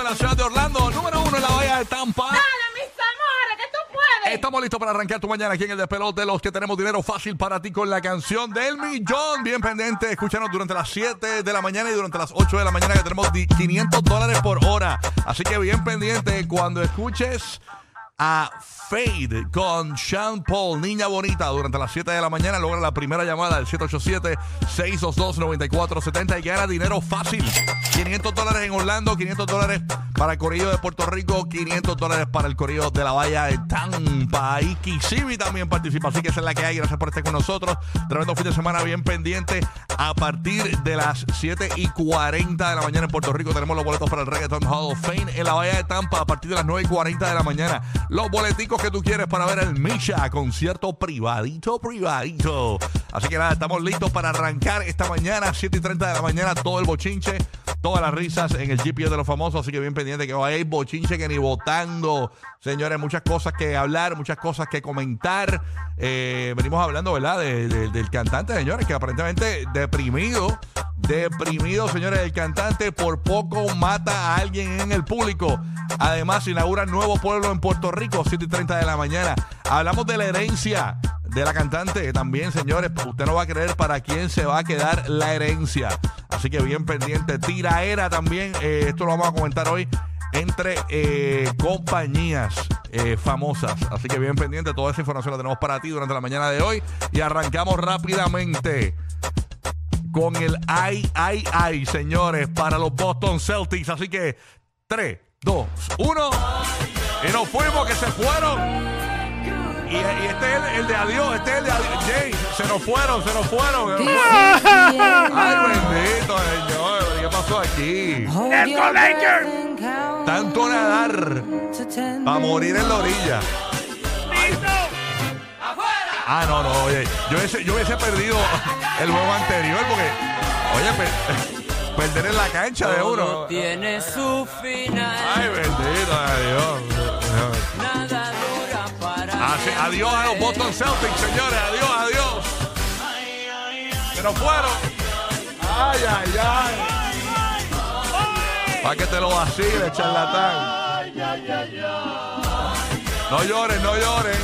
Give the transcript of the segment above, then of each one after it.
En la ciudad de Orlando, número uno en la bahía de Tampa. Dale, mis amores, que tú puedes. Estamos listos para arrancar tu mañana aquí en el despelote de los que tenemos dinero fácil para ti con la canción del millón. Bien pendiente, escúchanos durante las 7 de la mañana y durante las 8 de la mañana que tenemos di- 500 dólares por hora. Así que bien pendiente cuando escuches a Fade con Sean Paul, Niña Bonita, durante las 7 de la mañana. Logra la primera llamada al 787-622-9470 y gana dinero fácil. 500 dólares en Orlando, 500 dólares para el Corillo de Puerto Rico, 500 dólares para el Corillo de la Bahía de Tampa. Y Kissimmee también participa, así que esa es la que hay. Gracias por estar con nosotros. Tremendo fin de semana bien pendiente. A partir de las 7 y 40 de la mañana en Puerto Rico tenemos los boletos para el Reggaeton Hall of Fame en la Bahía de Tampa a partir de las 9 y 40 de la mañana. Los boleticos que tú quieres para ver el Misha, concierto privadito, privadito. Así que nada, estamos listos para arrancar esta mañana, 7 y 30 de la mañana, todo el bochinche, todas las risas en el GPS de los famosos. Así que bien pendiente que ir bochinche que ni votando. Señores, muchas cosas que hablar, muchas cosas que comentar. Eh, venimos hablando, ¿verdad? De- de- del cantante, señores, que aparentemente deprimido, deprimido, señores, el cantante por poco mata a alguien en el público. Además, inaugura nuevo pueblo en Puerto Rico, 7 y 30 de la mañana. Hablamos de la herencia de la cantante también, señores. Usted no va a creer para quién se va a quedar la herencia. Así que bien pendiente. Tiraera también. eh, esto lo vamos a comentar hoy entre eh, compañías eh, famosas. Así que bien pendiente. Toda esa información la tenemos para ti durante la mañana de hoy. Y arrancamos rápidamente con el ay, ay, ay, señores, para los Boston Celtics. Así que 3, 2, 1. Y nos fuimos, que se fueron. Y, y este es el, el de adiós, este es el de adiós. Jay, se nos fueron, se nos fueron. Ay, bendito, señor. ¿Qué pasó aquí? Go, Lakers. Tanto nadar para morir en la orilla. Ah, no, no, oye. Yo hubiese, yo hubiese perdido el juego anterior porque, oye, per- perder en la cancha de uno. Tiene su final, Ay, bendito, adiós. nada dura para Así- adiós a los Boston Celtics, señores. Adiós, adiós. Se nos fueron. Ay, ay, ay. Para que te lo vacile, charlatán. No llores, no llores.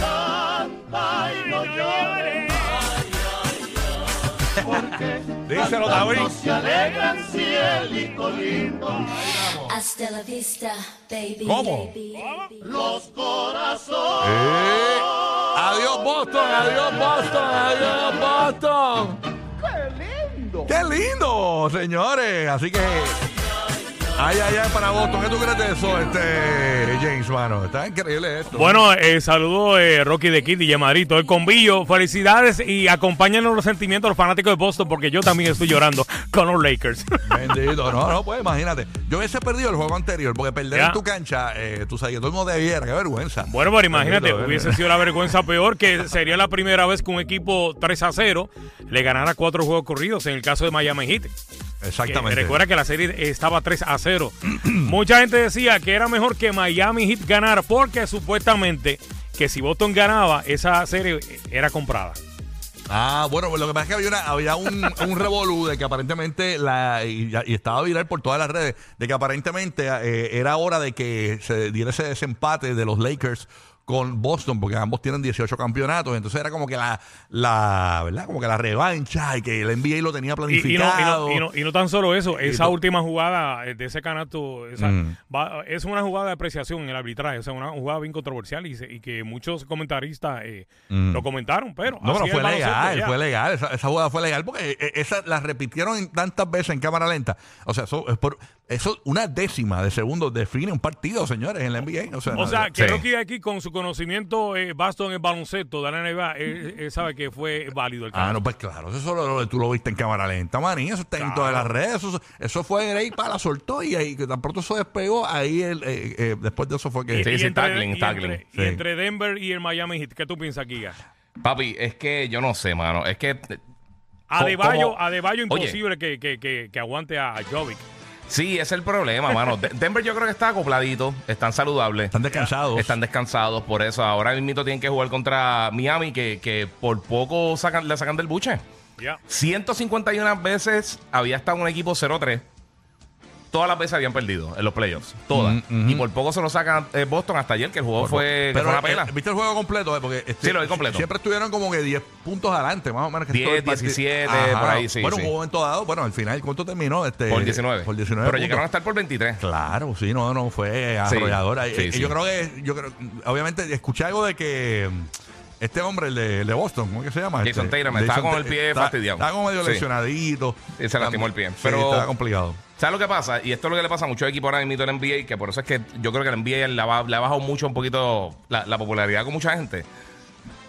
Díselo, David. Hasta la vista, baby. ¿Cómo? baby. Eh, Adiós, Boston. Adiós, Boston. Adiós, Boston. ¡Qué lindo! ¡Qué lindo, señores! Así que. Ay, ay, ay, para Boston. ¿Qué tú crees de eso, este James, mano? Está increíble esto. Bueno, eh, saludo eh, Rocky de Kid y Yamarito, el convillo. Felicidades y acompáñanos los sentimientos de los fanáticos de Boston porque yo también estoy llorando con los Lakers. Bendito. No, no, pues imagínate. Yo hubiese perdido el juego anterior porque perder Ya. en tu cancha, eh, tú sabes que todo el mundo debiera. Qué vergüenza. Bueno, pero imagínate, Bendito, hubiese sido la vergüenza peor que sería la primera vez que un equipo 3 a 0 le ganara cuatro juegos corridos en el caso de Miami Heat. Que Exactamente. recuerda que la serie estaba 3 a 0. Mucha gente decía que era mejor que Miami Heat ganara porque supuestamente que si Boston ganaba, esa serie era comprada. Ah, bueno, pues lo que pasa es que había, una- había un, un revolú de que aparentemente, la, y, y estaba viral por todas las redes, de que aparentemente eh, era hora de que se diera ese desempate de los Lakers con Boston, porque ambos tienen 18 campeonatos. Entonces era como que la, la ¿verdad? Como que la revancha y que el NBA lo tenía Y, y no, y, planificado. no, y, no, y no tan solo eso, esa última jugada eh, de ese canasto esa- Mm. va- es una jugada de apreciación en el arbitraje, o sea, una jugada bien controversial y, se- y que muchos comentaristas eh, Mm. lo comentaron, pero No, pero fue legal, fue legal. Esa, esa jugada fue legal porque eh, esa la repitieron tantas veces en cámara lenta. O sea, es por eso una décima de segundo define un partido, señores, en la NBA. O sea, O no- sea, que Sí. Rocky aquí con su conocimiento eh, vasto en el baloncesto de la NBA, él, él sabe que fue válido el Ah, canasto. no, pues claro, eso solo lo, tú lo viste en cámara lenta, maní, eso está en todas las redes, eso, eso fue Grey para la soltó y ahí que tan pronto eso despegó, ahí el, eh, eh, después de eso fue que... Sí, sí, entre, tackling, y tackling. entre- y Sí. entre Denver y el Miami Heat, ¿qué tú piensas, Giga? Papi, es que yo no sé, mano. Es que. Adebayo, Adebayo imposible que, que, que, que aguante a Jovic. Sí, ese es el problema, mano. De- Denver yo creo que está acopladito, están saludables. Están descansados. Están descansados, por eso ahora mismo tienen que jugar contra Miami, que, que por poco sacan, le sacan del buche. Ya. 151 veces había estado un equipo 0-3. Todas las veces habían perdido en los playoffs. Todas. Mm. Y por poco se lo sacan eh, Boston hasta ayer, que el juego fue, Pero fue una eh, pela. ¿viste el juego completo? eh? Porque este, Sí, lo vi completo. Siempre estuvieron como que 10 puntos adelante, más o menos. que 10, todo el partido. 17, Ajá. por ahí, sí, Bueno, sí. un momento dado, bueno, al final, ¿cuánto terminó? Este, por 19. Por 19 Pero llegaron a estar por 23. Claro, sí, no, no, fue arrolladora. Sí, sí. Yo creo que, yo creo, obviamente, escuché algo de que mm, este hombre, el de, el de Boston, ¿cómo que se llama? Jason Este, Tatum, estaba con el pie está- fastidiado. Estaba como medio Sí. lesionadito. Sí, se lastimó el pie. Sí, Pero- estaba complicado. ¿Sabes lo que pasa? Y esto es lo que le pasa a muchos equipos ahora mismo en NBA, que por eso es que yo creo que el NBA le ha, bajado mucho un poquito la, la popularidad con mucha gente.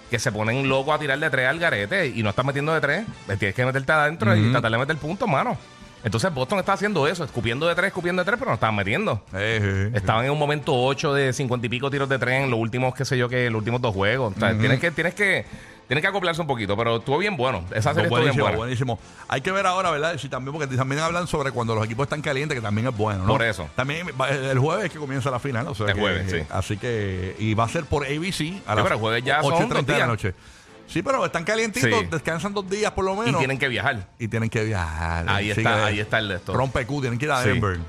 Que se ponen locos a tirar de tres al garete y no estás metiendo de tres. Tienes que meterte adentro y tratar de meter puntos, mano. Entonces Boston está haciendo eso, escupiendo de tres, escupiendo de tres, pero no estaban metiendo. Eh, eh, eh. Estaban en un momento 8 de 50 y pico tiros de tren en los últimos, qué sé yo, que los últimos dos juegos. O sea, tienes que, tienes que, tienes que acoplarse un poquito, pero estuvo bien bueno. Esa serie estuvo bien buena. buenísimo. Hay que ver ahora, ¿verdad? Si también, porque también hablan sobre cuando los equipos están calientes, que también es bueno, ¿no? Por eso. También el jueves es que comienza la final, o sea El que- jueves, sí. Así que, y va a ser por ABC a las pero el jueves ya son 8:30 dos de la noche. Sí, pero están calientitos, Sí. descansan dos días por lo Y menos. tienen que viajar. y tienen que viajar. Ahí Así está, que ahí está el de esto. Rompe Q, tienen que ir a Sí. Denver. Sí,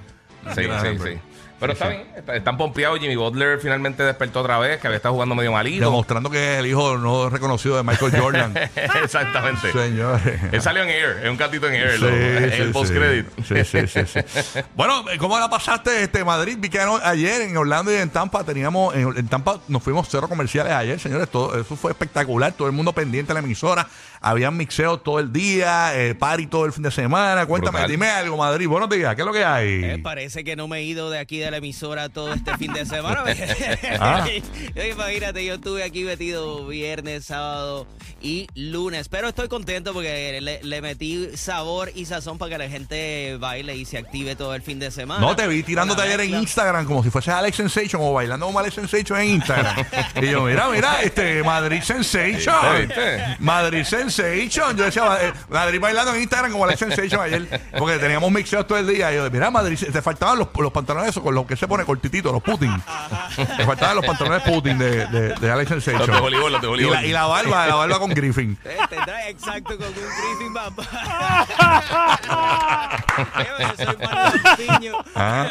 Tienen que ir a sí, Denver. sí. Pero está bien, está- están pompeados. Jimmy Butler finalmente despertó otra vez, que había estado jugando medio malito. Demostrando que es el hijo no reconocido de Michael Jordan. Exactamente. Señores. Él salió en Air, es un gatito en Air, Sí, lo- en sí, el post-credit. Sí, sí, sí, sí. bueno, ¿cómo la pasaste este Madrid? Vi que ano- ayer en Orlando y en Tampa teníamos, en, en Tampa nos fuimos cero comerciales ayer, señores, todo, eso fue espectacular, todo el mundo pendiente de la emisora, habían mixeos todo el día, eh, party todo el fin de semana, cuéntame, Brutal. dime algo Madrid, buenos días, ¿qué es lo que hay? Eh, parece que no me he ido de aquí de la emisora todo este fin de semana. Ah. Imagínate, yo estuve aquí metido viernes, sábado y lunes. Pero estoy contento porque le, le metí sabor y sazón para que la gente baile y se active todo el fin de semana. No, te vi tirándote ayer en. Instagram como si fuese Alex Sensation o bailando como Alex Sensation en Instagram. y yo, mira, mira, este Madrid Sensation. Madrid Sensation. Yo decía, eh, Madrid bailando en Instagram como Alex Sensation ayer, porque teníamos mixeos todo el día. Y yo, mira, Madrid, te faltaban los, los pantalones esos con los que se pone cortitito, los Putin. Te faltaban los pantalones Putin de, de, de Alex Sensation. Los de voleibol, los de y, voleibol. la, y la barba, la barba con Griffin. Eh, Te trae exacto con un briefing, papá. Yo soy. Ah.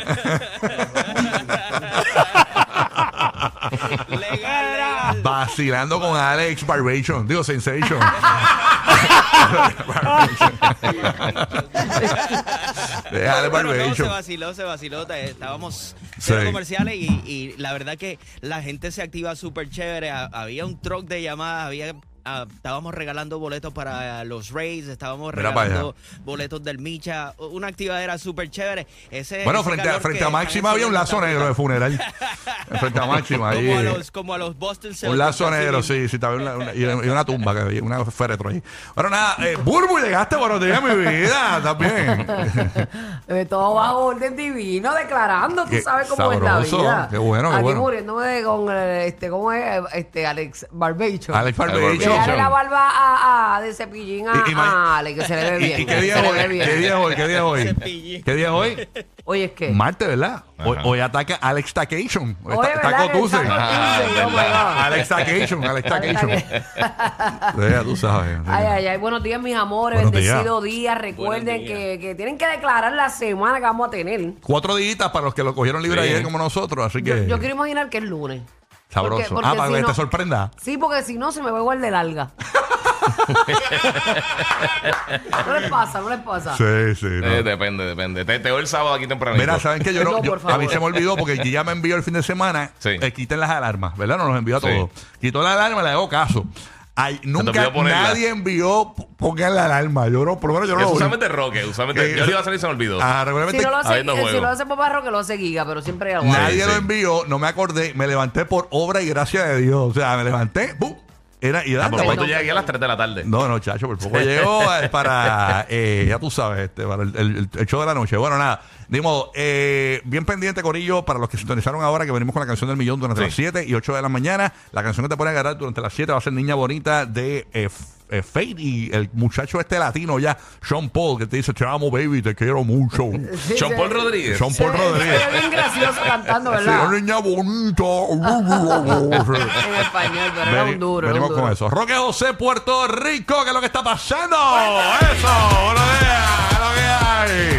Legal, legal. Vacilando con Alex Barbation. Digo, Sensation. De Alex Bueno, no, se vaciló, se vaciló. te- Estábamos Sí. cero comerciales y, y la verdad que la gente se activa súper chévere. Ha- Había un truck de llamadas, había. Ah, estábamos regalando boletos para los Rays, estábamos Mira regalando boletos del Micha, una actividad súper chévere. Ese, Bueno, ese frente a, frente a Máxima había un lazo negro de funeral. frente a Máxima. ahí, Como a los, como a los Boston un Celtics, lazo así negro, sí, sí, también una, una- y y una tumba, que había una féretro ahí. Bueno, nada, eh, Burbu, llegaste, buenos días, mi vida, también. Eh, todo bajo orden divino, declarando, tú Qué sabes cómo es la vida. qué bueno, qué Aquí bueno. muriéndome de- con eh, este, ¿cómo es? Este, Alex Barbecho. Alex Barbation. Dejarle la barba a, a- de cepillín a, Y- y ma- a Alex, que se le ve ¿Y, bien. y qué día se es le hoy? ve bien. ¿Qué día es hoy? ¿Qué día es hoy? Cepillín. ¿Qué día es hoy? Oye, es que. Martes, ¿verdad? Hoy, Ajá. hoy ataca Alex Tacation. Hoy Oye, está- ¿verdad que? Oh, my God. Alex Tacation, Alex Tacation. Ya tú sabes. Ay, ay, ay, buenos días, mis amores, Buenos bendecido día. Recuerden Buenos días. que, que tienen que declarar la semana que vamos a tener. Cuatro días para los que lo cogieron libre Sí. ayer como nosotros, así Yo, que... yo quiero imaginar que es lunes. Sabroso. Porque- porque ah, para si que no- te sorprenda. Sí, porque si no se me va igual de larga. no les pasa, no les pasa. Sí, sí. no. Eh, depende, depende. Te, te veo el sábado aquí temprano. Mira, ¿saben qué? Yo, no- No, yo- por favor. a mí se me olvidó porque ya me envió el fin de semana. Sí. eh, quiten las alarmas, ¿verdad? Nos los envió a Sí. todos. Quitó la alarma, le hago caso. Ay, nunca nadie envió pongan la alarma. Yo no, por lo menos yo no lo usualmente Roque. Usualmente, yo le iba a salir y se me olvidó. Ah, Si regularmente no lo hace, eh, si lo hace Papá Roque, lo hace Giga, pero siempre hay algo. nadie Sí, lo sí. envió, no me acordé, me levanté por obra y gracia de Dios. O sea, me levanté, ¡pum! Era, y Ah, por poco llegué aquí a las 3 de la tarde. No, no, chacho, por poco llegó eh, para, eh, ya tú sabes, este, para el, el- el show de la noche. Bueno, nada, de modo, eh, bien pendiente, Corillo, para los que sintonizaron ahora, que venimos con la canción del millón durante Sí. las 7 y 8 de la mañana. La canción que te pone a agarrar durante las 7 va a ser Niña Bonita de eh, eh, Fate y el muchacho este latino ya, Sean Paul, que te dice, te amo, baby, te quiero mucho. Sí, Sean sí. Paul Rodríguez. Sean Paul Se- Rodríguez. ve bien gracioso cantando, Sí, ¿verdad? niña bonita. En español, pero era un duro. un Venimos duro. con eso. Roque José, Puerto Rico, ¿qué es lo que está pasando? Eso, buenos días, ¿qué es lo que hay?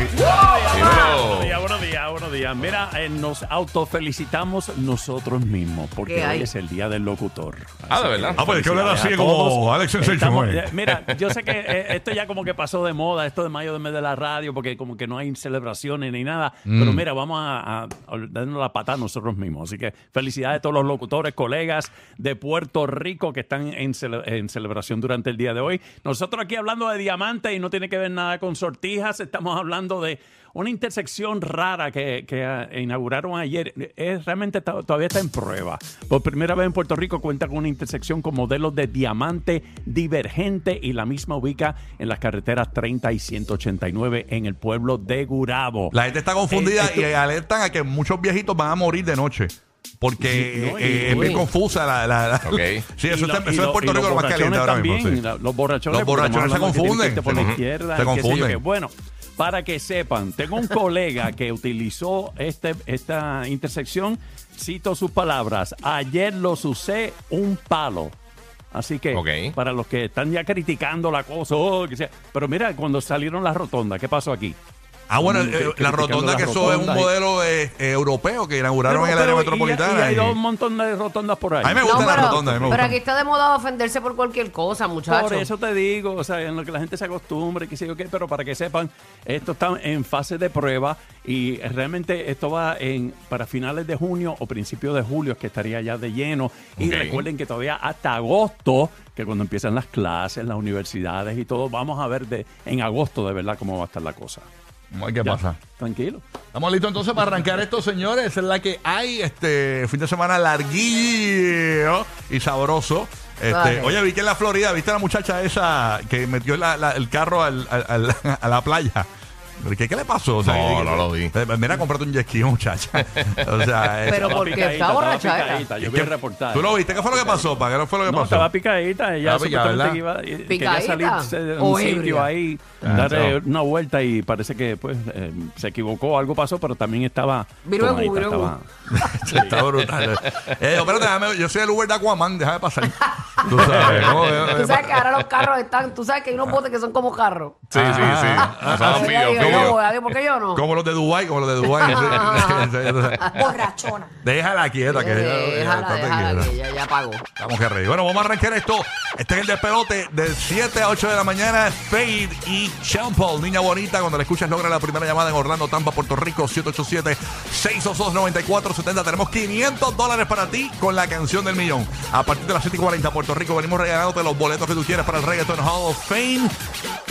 Mira, eh, nos autofelicitamos nosotros mismos porque ¿Qué hoy es el día del locutor. Ah, ¿de verdad? Ah, pues que hablar así como. Alex Sensation, eh, Mira, yo sé que eh, esto ya como que pasó de moda, esto de mayo de mes de la radio, porque como que no hay celebraciones ni nada. Mm. Pero mira, vamos a, a- a darnos la patada nosotros mismos. Así que felicidades a todos los locutores, colegas de Puerto Rico que están en, cele- en celebración durante el día de hoy. Nosotros aquí hablando de diamantes y no tiene que ver nada con sortijas, estamos hablando de una intersección rara que, que, ah, inauguraron ayer. Es, realmente está- todavía está en prueba. Por primera vez en Puerto Rico cuenta con una intersección con modelos de diamante divergente y la misma ubica en las carreteras 30 y 189 en el pueblo de Gurabo. La gente está confundida Eh, esto- y alertan a que muchos viejitos van a morir de noche. Porque Sí, no, y- eh, es bien confusa la... la-. Sí, eso, lo- está, eso lo- es Puerto Rico los lo más caliente borrachones ahora mismo. sí. la- Los borrachones, Los borrachones se confunden. por la izquierda, Se confunden. Bueno, para que sepan, tengo un colega que utilizó este, esta intersección, cito sus palabras, ayer los usé un palo. Así que para los que están ya criticando la cosa, oh, que sea- pero mira, cuando salieron las rotondas, ¿qué pasó aquí? Ah, bueno, eh, la rotonda que eso es un modelo eh, eh, europeo que inauguraron en el área metropolitana. Y, hay y- un montón de rotondas por ahí. A mí me gusta No, la pero, rotonda, a mí me pero gusta. aquí está de moda ofenderse por cualquier cosa, muchachos. Por eso te digo, o sea, en lo que la gente se acostumbre, qué sé yo qué, pero para que sepan, esto está en fase de prueba y realmente esto va en para finales de junio o principios de julio, es que estaría ya de lleno. Y Ok. recuerden que todavía hasta agosto, que cuando empiezan las clases, las universidades y todo, vamos a ver de en agosto de verdad cómo va a estar la cosa. Vamos a ver ¿Qué Ya, pasa? Tranquilo. Estamos listos entonces para arrancar esto, señores. Esa es la que hay. Este fin de semana larguillo y sabroso. Este, oye, vi que en la Florida, ¿viste a la muchacha esa que metió la- la- el carro al- al- al- a la playa? ¿Qué, qué le pasó? O sea, No, que- no lo vi. Eh, Mira, comprate un jet ski, muchacha. O sea, eh, Pero Estaba porque picadita, está estaba borracha, era. Yo vi ¿qué- el reportaje. ¿Tú lo viste? ¿Qué fue lo que pasó? ¿Para qué fue lo que No, pasó? estaba picadita. Ella Estaba picada, supuestamente ¿verdad? que iba, eh, quería ¿Picadita? salir de ¿O un sitio ahí, Ah, dar eh, no. una vuelta y parece que pues eh, se equivocó, algo pasó, pero también estaba. Vino en tomadita, U, vino en U. estaba- Está brutal. Eh, espérate, déjame- yo soy el Uber de Aquaman, déjame pasar. Tú sabes, ¿no? Tú sabes que ahora los carros están, tú sabes que hay unos botes que son como carros. Sí, sí, sí. Ah, O sea, Así que fío, digo, fío. yo voy, adiós, ¿por qué yo no? Como los de Dubai, como los de Dubai. Borrachona. Déjala quieta, que Déjala, déjala, quieta. que ya, ya pagó. Vamos que reír. Bueno, vamos a arrancar esto. Este es el despelote del 7 a 8 de la mañana. Fade y Champol, niña bonita. Cuando la escuchas, logra la primera llamada en Orlando, Tampa, Puerto Rico, 787-622-9470. Tenemos 500 dólares para ti con la canción del millón. A partir de las 7 y 40, Puerto Rico, venimos regalándote los boletos que tú quieres para el Reggaeton Hall of Fame.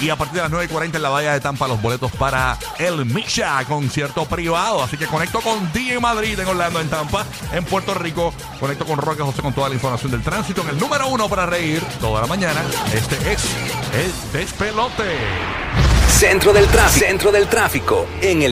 Y a partir de las 9 y 40 en la Bahía de Tampa, los boletos para el Misha, concierto privado. Así que conecto con DJ Madrid en Orlando, en Tampa, en Puerto Rico. Conecto con Roque José con toda la información del tránsito en el número uno para reír toda la mañana. Este es el despelote. Centro del tráfico. Centro del tráfico en el